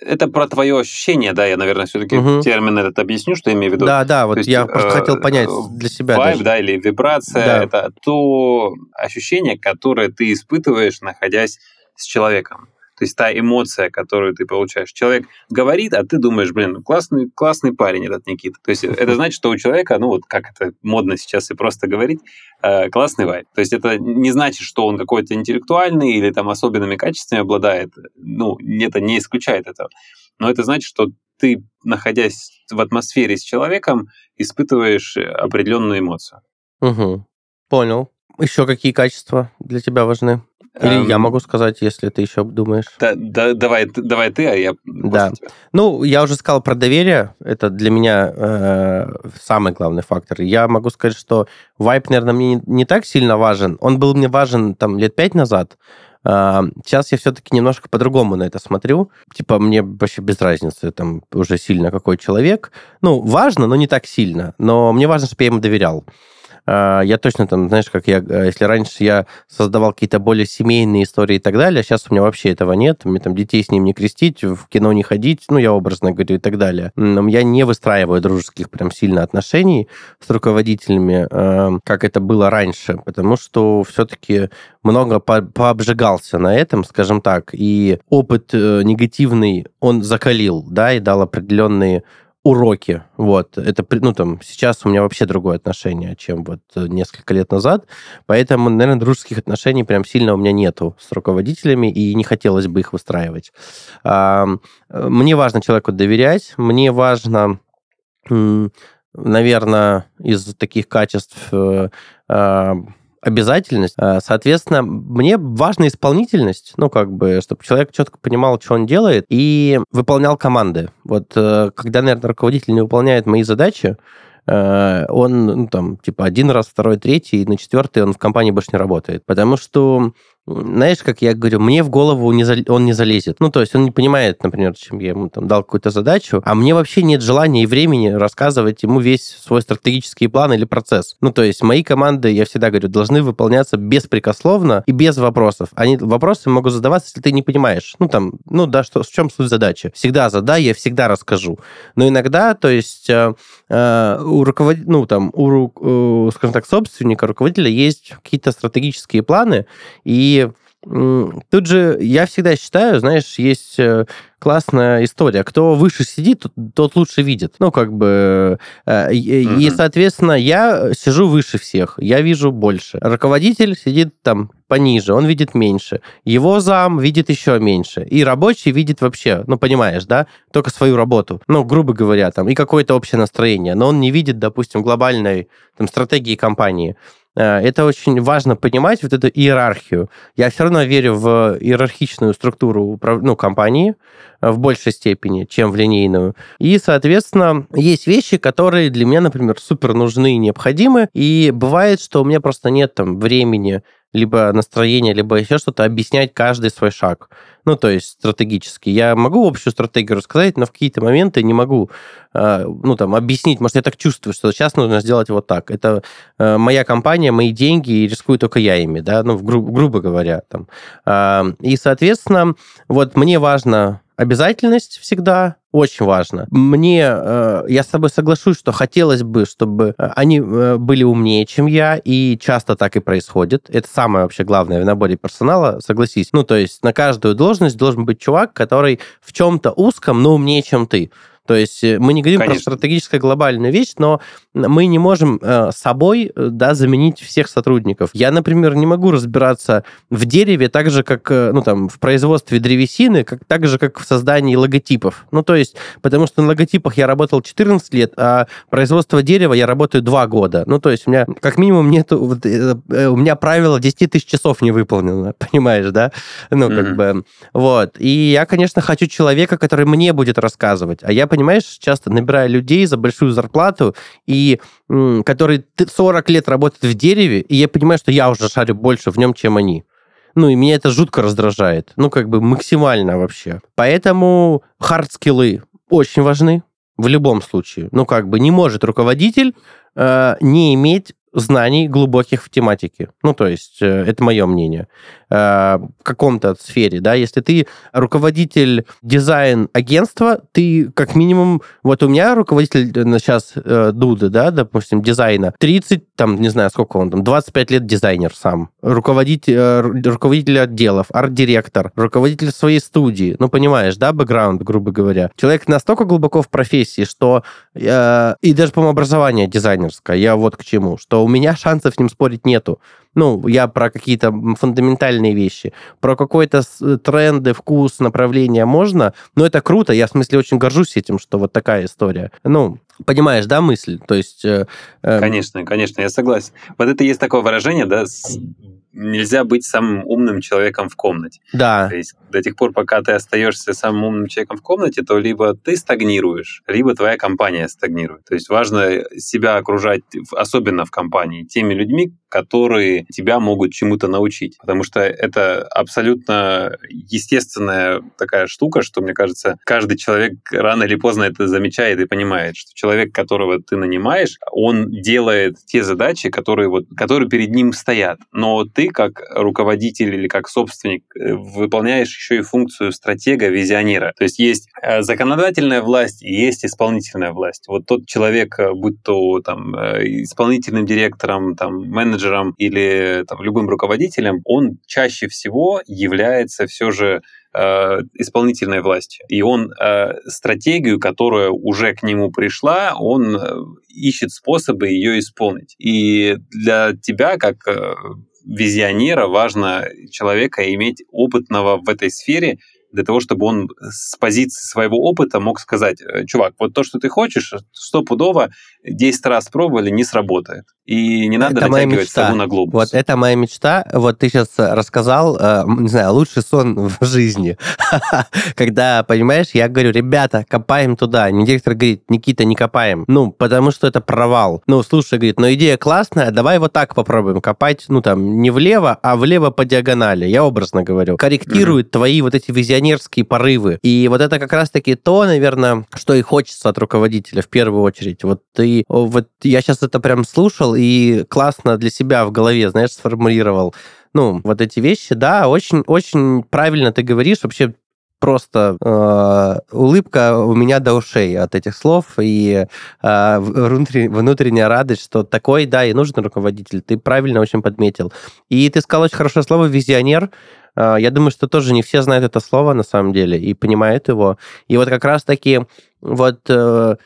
Это про твое ощущение, да, я, наверное, все-таки угу. термин этот объясню, что я имею в виду. Да, да, вот есть, я просто э, хотел понять для себя. Вайб, даже. да, или вибрация, да. это то ощущение, которое ты испытываешь, находясь с человеком. То есть та эмоция, которую ты получаешь. Человек говорит, а ты думаешь, блин, классный, классный парень этот Никита. То есть это значит, что у человека, ну вот как это модно сейчас и просто говорить, э, классный вайб. То есть это не значит, что он какой-то интеллектуальный или там особенными качествами обладает. Ну, это не исключает этого. Но это значит, что ты, находясь в атмосфере с человеком, испытываешь определенную эмоцию. Угу. Понял. Еще какие качества для тебя важны? Или эм, я могу сказать, если ты еще думаешь. Да, да, давай, давай ты, а я Да. Тебя. Ну, я уже сказал про доверие. Это для меня э, самый главный фактор. Я могу сказать, что вайп, наверное, мне не, не так сильно важен. Он был мне важен там лет пять назад. Uh, сейчас я все-таки немножко по-другому на это смотрю. Типа, мне вообще без разницы, там, уже сильно какой человек. Ну, важно, но не так сильно. Но мне важно, чтобы я ему доверял. А, я точно там, знаешь, как я, э, если раньше я создавал какие-то более семейные истории и так далее, а сейчас у меня вообще этого нет, мне там детей с ним не крестить, в кино не ходить, ну, я образно говорю и так далее. Я не выстраиваю дружеских прям сильно отношений с руководителями, а, как это было раньше, потому что все-таки много по пообжигался на этом, скажем так, и опыт э, негативный он закалил, да, и дал определенные уроки. Вот. Это, ну, там, сейчас у меня вообще другое отношение, чем вот э, несколько лет назад. Поэтому, наверное, дружеских отношений прям сильно у меня нету с руководителями, и не хотелось бы их выстраивать. Э, мне важно человеку доверять, мне важно, наверное, из таких качеств э, обязательность. А, соответственно, мне важна исполнительность, ну, как бы, чтобы человек четко понимал, что он делает, и выполнял команды. Вот э, когда, наверное, руководитель не выполняет мои задачи, э, он, ну, там, типа, один раз, второй, третий, и на четвертый он в компании больше не работает. Потому что знаешь, как я говорю, мне в голову не за... он не залезет. Ну, то есть он не понимает, например, чем я ему там дал какую-то задачу, а мне вообще нет желания и времени рассказывать ему весь свой стратегический план или процесс. Ну, то есть мои команды, я всегда говорю, должны выполняться беспрекословно и без вопросов. Они вопросы могут задаваться, если ты не понимаешь. Ну, там, ну, да, что, в чем суть задачи? Всегда задай, я всегда расскажу. Но иногда, то есть э, э, у руководителя, ну, там, у, э, скажем так, собственника, руководителя есть какие-то стратегические планы, и тут же я всегда считаю, знаешь, есть э, классная история. Кто выше сидит, тот, тот лучше видит. Ну, как бы... Э, и, mm-hmm. и, соответственно, я сижу выше всех, я вижу больше. Руководитель сидит там пониже, он видит меньше. Его зам видит еще меньше. И рабочий видит вообще, ну, понимаешь, да, только свою работу. Ну, грубо говоря, там, и какое-то общее настроение. Но он не видит, допустим, глобальной там, стратегии компании. Э, это очень важно понимать, вот эту иерархию. Я все равно верю в иерархичную структуру ну, компании э, в большей степени, чем в линейную. И, соответственно, есть вещи, которые для меня, например, супер нужны и необходимы. И бывает, что у меня просто нет там времени либо настроение, либо еще что-то, объяснять каждый свой шаг. Ну, то есть стратегически. Я могу общую стратегию рассказать, но в какие-то моменты не могу, э, ну, там, объяснить. Может, я так чувствую, что сейчас нужно сделать вот так. Это э, моя компания, мои деньги, и рискую только я ими, да, ну, гру- грубо говоря. Там. Э, и, соответственно, вот мне важно обязательность всегда, очень важно. Мне, э, я с тобой соглашусь, что хотелось бы, чтобы э, они э, были умнее, чем я, и часто так и происходит. Это самое вообще главное в наборе персонала, согласись. Ну, то есть на каждую должность должен быть чувак, который в чем-то узком, но умнее, чем ты. То есть э, мы не говорим Конечно. про стратегическую глобальную вещь, но мы не можем э, собой э, да, заменить всех сотрудников. Я, например, не могу разбираться в дереве так же, как ну, там, в производстве древесины, как, так же, как в создании логотипов. Ну, то есть, потому что на логотипах я работал 14 лет, а производство дерева я работаю 2 года. Ну, то есть, у меня как минимум нету... Вот, у меня правило 10 тысяч часов не выполнено, понимаешь, да? Ну, как mm-hmm. бы... Вот. И я, конечно, хочу человека, который мне будет рассказывать, а я понимаешь, часто набираю людей за большую зарплату, и которые 40 лет работают в дереве, и я понимаю, что я уже шарю больше в нем, чем они. Ну, и меня это жутко раздражает. Ну, как бы максимально вообще. Поэтому хард-скиллы очень важны в любом случае. Ну, как бы не может руководитель э, не иметь знаний глубоких в тематике. Ну, то есть, э, это мое мнение. Э, в каком-то сфере, да, если ты руководитель дизайн-агентства, ты как минимум, вот у меня руководитель сейчас э, Дуда, да, допустим, дизайна, 30, там, не знаю, сколько он там, 25 лет дизайнер сам, руководитель, руководитель отделов, арт-директор, руководитель своей студии, ну, понимаешь, да, бэкграунд, грубо говоря. Человек настолько глубоко в профессии, что, и даже, по-моему, образование дизайнерское, я вот к чему, что у меня шансов с ним спорить нету. Ну, я про какие-то фундаментальные вещи. Про какой-то тренды, вкус, направление можно, но это круто. Я, в смысле, очень горжусь этим, что вот такая история. Ну, понимаешь, да, мысль? То есть... Э, э... Конечно, конечно, я согласен. Вот это есть такое выражение, да, нельзя быть самым умным человеком в комнате. Да. То есть до тех пор, пока ты остаешься самым умным человеком в комнате, то либо ты стагнируешь, либо твоя компания стагнирует. То есть важно себя окружать, особенно в компании, теми людьми, которые тебя могут чему-то научить. Потому что это абсолютно естественная такая штука, что, мне кажется, каждый человек рано или поздно это замечает и понимает, что человек, которого ты нанимаешь, он делает те задачи, которые, вот, которые перед ним стоят. Но ты, как руководитель или как собственник, э, выполняешь еще и функцию стратега, визионера. То есть есть э, законодательная власть и есть исполнительная власть. Вот тот человек, э, будь то там исполнительным директором, там менеджером, менеджером или там, любым руководителем, он чаще всего является все же э, исполнительной властью. И он э, стратегию, которая уже к нему пришла, он э, ищет способы ее исполнить. И для тебя, как э, визионера, важно человека иметь опытного в этой сфере, для того, чтобы он с позиции своего опыта мог сказать, «Э, чувак, вот то, что ты хочешь, стопудово 10 раз пробовали, не сработает. И не надо это натягивать сову на глобус. Вот это моя мечта. Вот ты сейчас рассказал, э, не знаю, лучший сон в жизни. Когда, понимаешь, я говорю, ребята, копаем туда. Мне директор говорит, Никита, не копаем. Ну, потому что это провал. Ну, слушай, говорит, но идея классная, давай вот так попробуем копать, ну, там, не влево, а влево по диагонали. Я образно говорю. Корректирует твои вот эти визионерские порывы. И вот это как раз-таки то, наверное, что и хочется от руководителя в первую очередь. Вот ты вот я сейчас это прям слушал и классно для себя в голове, знаешь, сформулировал. Ну, вот эти вещи, да, очень-очень правильно ты говоришь. Вообще просто э, улыбка у меня до ушей от этих слов и э, внутренняя радость, что такой, да, и нужен руководитель. Ты правильно очень подметил. И ты сказал очень хорошее слово «визионер». Э, я думаю, что тоже не все знают это слово на самом деле и понимают его. И вот как раз-таки вот э,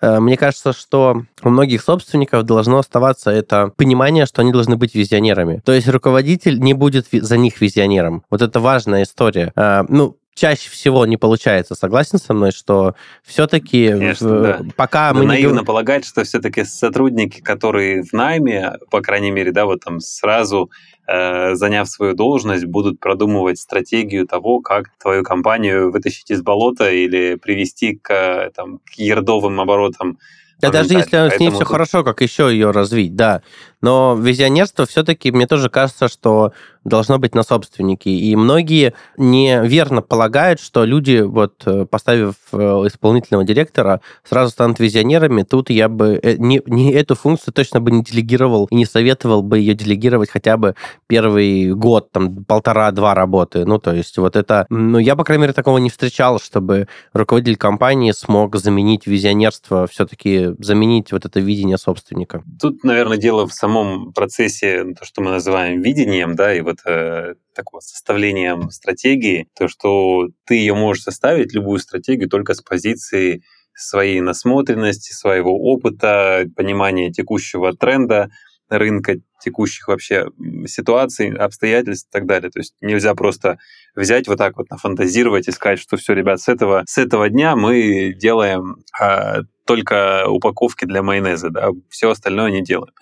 Э, мне кажется, что у многих собственников должно оставаться это понимание, что они должны быть визионерами. То есть руководитель не будет за них визионером. Вот это важная история. Ну, чаще всего не получается. Согласен со мной, что все-таки да. пока мы наивно не... полагать, что все-таки сотрудники, которые в найме, по крайней мере, да, вот там сразу Э, заняв свою должность, будут продумывать стратегию того, как твою компанию вытащить из болота или привести к, там, к ердовым оборотам. Да даже если Поэтому с ней все хорошо, как еще ее развить, да. Но визионерство все-таки, мне тоже кажется, что должно быть на собственнике. И многие неверно полагают, что люди, вот э, поставив э, исполнительного директора, сразу станут визионерами. Тут я бы э, не, не эту функцию точно бы не делегировал и не советовал бы ее делегировать хотя бы первый год, там, полтора-два работы. Ну, то есть вот это... Ну, я, по крайней мере, такого не встречал, чтобы руководитель компании смог заменить визионерство, все-таки заменить вот это видение собственника. Тут, наверное, дело в самом самом процессе, то, что мы называем видением, да, и вот э, такого составлением стратегии, то, что ты ее можешь составить, любую стратегию, только с позиции своей насмотренности, своего опыта, понимания текущего тренда рынка, текущих вообще ситуаций, обстоятельств и так далее. То есть нельзя просто взять вот так вот нафантазировать и сказать, что все, ребят, с этого, с этого дня мы делаем а, только упаковки для майонеза, да, все остальное не делаем.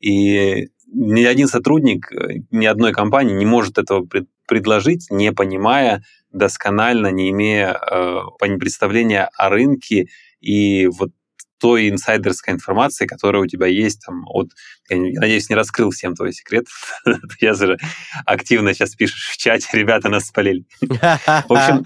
И ни один сотрудник э, ни одной компании не может этого пред предложить, не понимая досконально, не имея э, представления о рынке и вот той инсайдерской информации, которая у тебя есть там от... Я, надеюсь, не раскрыл всем твой секрет. Я же активно сейчас пишешь в чате, ребята нас спалили. В общем,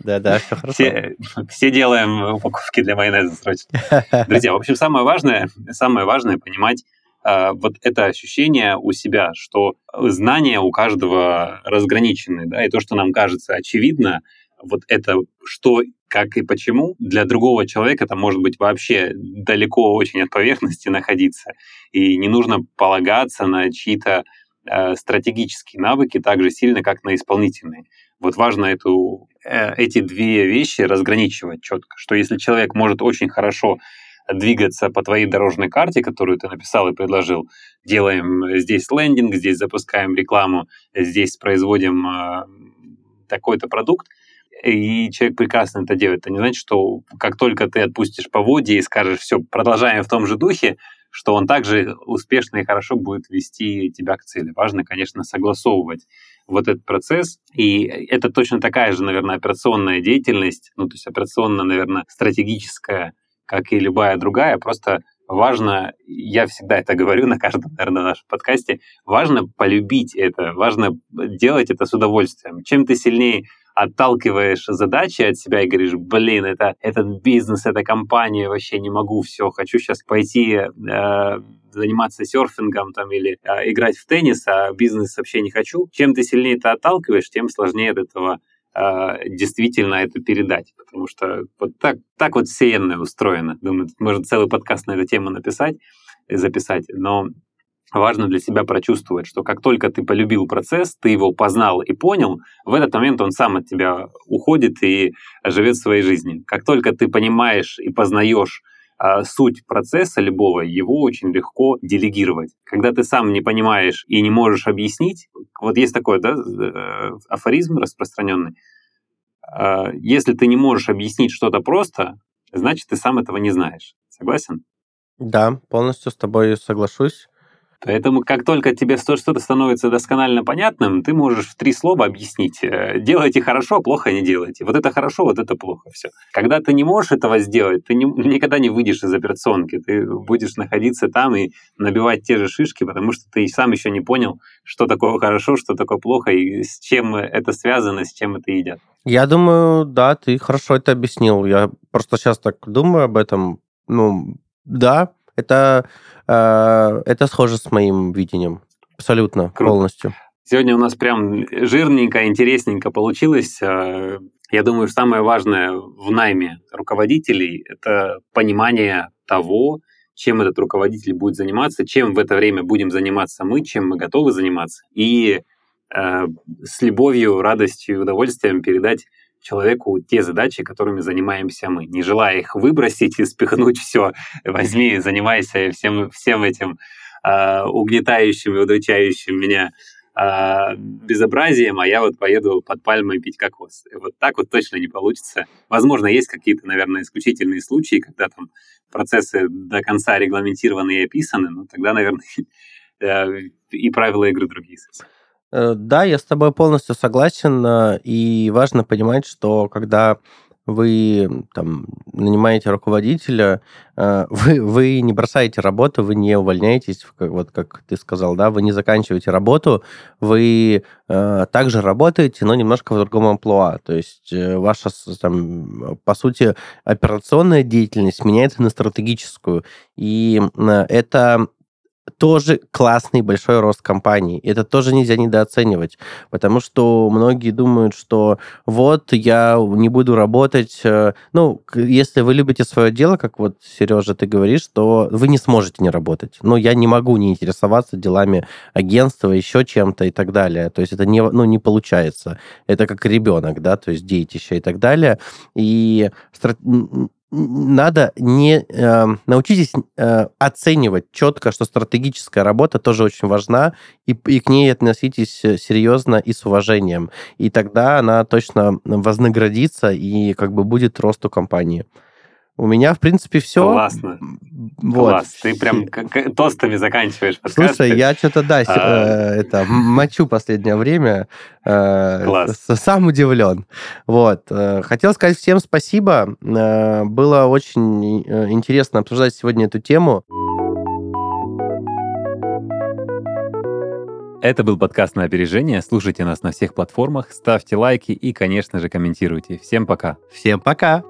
да-да, все, все делаем упаковки для майонеза срочно. Друзья, в общем, самое важное, самое важное понимать, э, вот это ощущение у себя, что знания у каждого разграничены, да, и то, что нам кажется очевидно, вот это что, как и почему, для другого человека это может быть вообще далеко очень от поверхности находиться, и не нужно полагаться на чьи-то э, стратегические навыки так же сильно, как на исполнительные. Вот важно эту, э, эти две вещи разграничивать четко, что если человек может очень хорошо двигаться по твоей дорожной карте, которую ты написал и предложил. Делаем здесь лендинг, здесь запускаем рекламу, здесь производим э, такой-то продукт, и человек прекрасно это делает. Это не значит, что как только ты отпустишь по воде и скажешь, все, продолжаем в том же духе, что он также успешно и хорошо будет вести тебя к цели. Важно, конечно, согласовывать вот этот процесс. И это точно такая же, наверное, операционная деятельность, ну, то есть операционно, наверное, стратегическая, как и любая другая, просто важно, я всегда это говорю на каждом, наверное, нашем подкасте, важно полюбить это, важно делать это с удовольствием. Чем ты сильнее отталкиваешь задачи от себя и говоришь, блин, это этот бизнес, эта компания, вообще не могу, все, хочу сейчас пойти э, заниматься серфингом там или э, играть в теннис, а бизнес вообще не хочу. Чем ты сильнее это отталкиваешь, тем сложнее от этого действительно это передать. Потому что вот так, так вот вселенная устроена. Думаю, можно целый подкаст на эту тему написать, записать, но важно для себя прочувствовать, что как только ты полюбил процесс, ты его познал и понял, в этот момент он сам от тебя уходит и живет своей жизнью. Как только ты понимаешь и познаешь а, суть процесса любого, его очень легко делегировать. Когда ты сам не понимаешь и не можешь объяснить, вот есть такой да, э, афоризм распространенный, а, если ты не можешь объяснить что-то просто, значит, ты сам этого не знаешь. Согласен? Да, полностью с тобой соглашусь. Поэтому как только тебе что-то становится досконально понятным, ты можешь в три слова объяснить. Э, делайте хорошо, плохо не делайте. Вот это хорошо, вот это плохо. Все. Когда ты не можешь этого сделать, ты не, никогда не выйдешь из операционки. Ты будешь находиться там и набивать те же шишки, потому что ты сам еще не понял, что такое хорошо, что такое плохо и с чем это связано, с чем это едят. Я думаю, да, ты хорошо это объяснил. Я просто сейчас так думаю об этом. Ну, да, это, э, это схоже с моим видением. Абсолютно, Круто. полностью. Сегодня у нас прям жирненько, интересненько получилось. Э, я думаю, самое важное в найме руководителей – это понимание того, чем этот руководитель будет заниматься, чем в это время будем заниматься мы, чем мы готовы заниматься. И э, с любовью, радостью и удовольствием передать человеку те задачи, которыми занимаемся мы, не желая их выбросить и спихнуть все, возьми, занимайся всем, всем этим э, угнетающим и удручающим меня э, безобразием, а я вот поеду под пальмой пить кокос. И вот так вот точно не получится. Возможно, есть какие-то, наверное, исключительные случаи, когда там процессы до конца регламентированы и описаны, но тогда, наверное, э, и правила игры другие. Э, да, я с тобой полностью согласен, э, и важно понимать, что когда вы там нанимаете руководителя, э, вы, вы не бросаете работу, вы не увольняетесь, вот как ты сказал, да, вы не заканчиваете работу, вы э, также работаете, но немножко в другом амплуа. То есть э, ваша, там, по сути, операционная деятельность меняется на стратегическую. И э, это тоже классный большой рост компании. Это тоже нельзя недооценивать, потому что многие думают, что вот я не буду работать. Э, ну, если вы любите свое дело, как вот, Сережа, ты говоришь, то вы не сможете не работать. Но я не могу не интересоваться делами агентства, еще чем-то и так далее. То есть это не, ну, не получается. Это как ребенок, да, то есть детище и так далее. И надо не э, научитесь э, оценивать четко, что стратегическая работа тоже очень важна, и, и к ней относитесь серьезно и с уважением. И тогда она точно вознаградится и как бы будет росту компании. У меня, в принципе, все. Классно. Вот. Класс. Ты прям тостами заканчиваешь подкаст. Слушай, я что-то, да, а... это, мочу последнее время. Э, Класс. Сам удивлен. Вот. Э, хотел сказать всем спасибо. Э, было очень интересно обсуждать сегодня эту тему. Это был подкаст на опережение. Слушайте нас на всех платформах, ставьте лайки и, конечно же, комментируйте. Всем пока. Всем пока.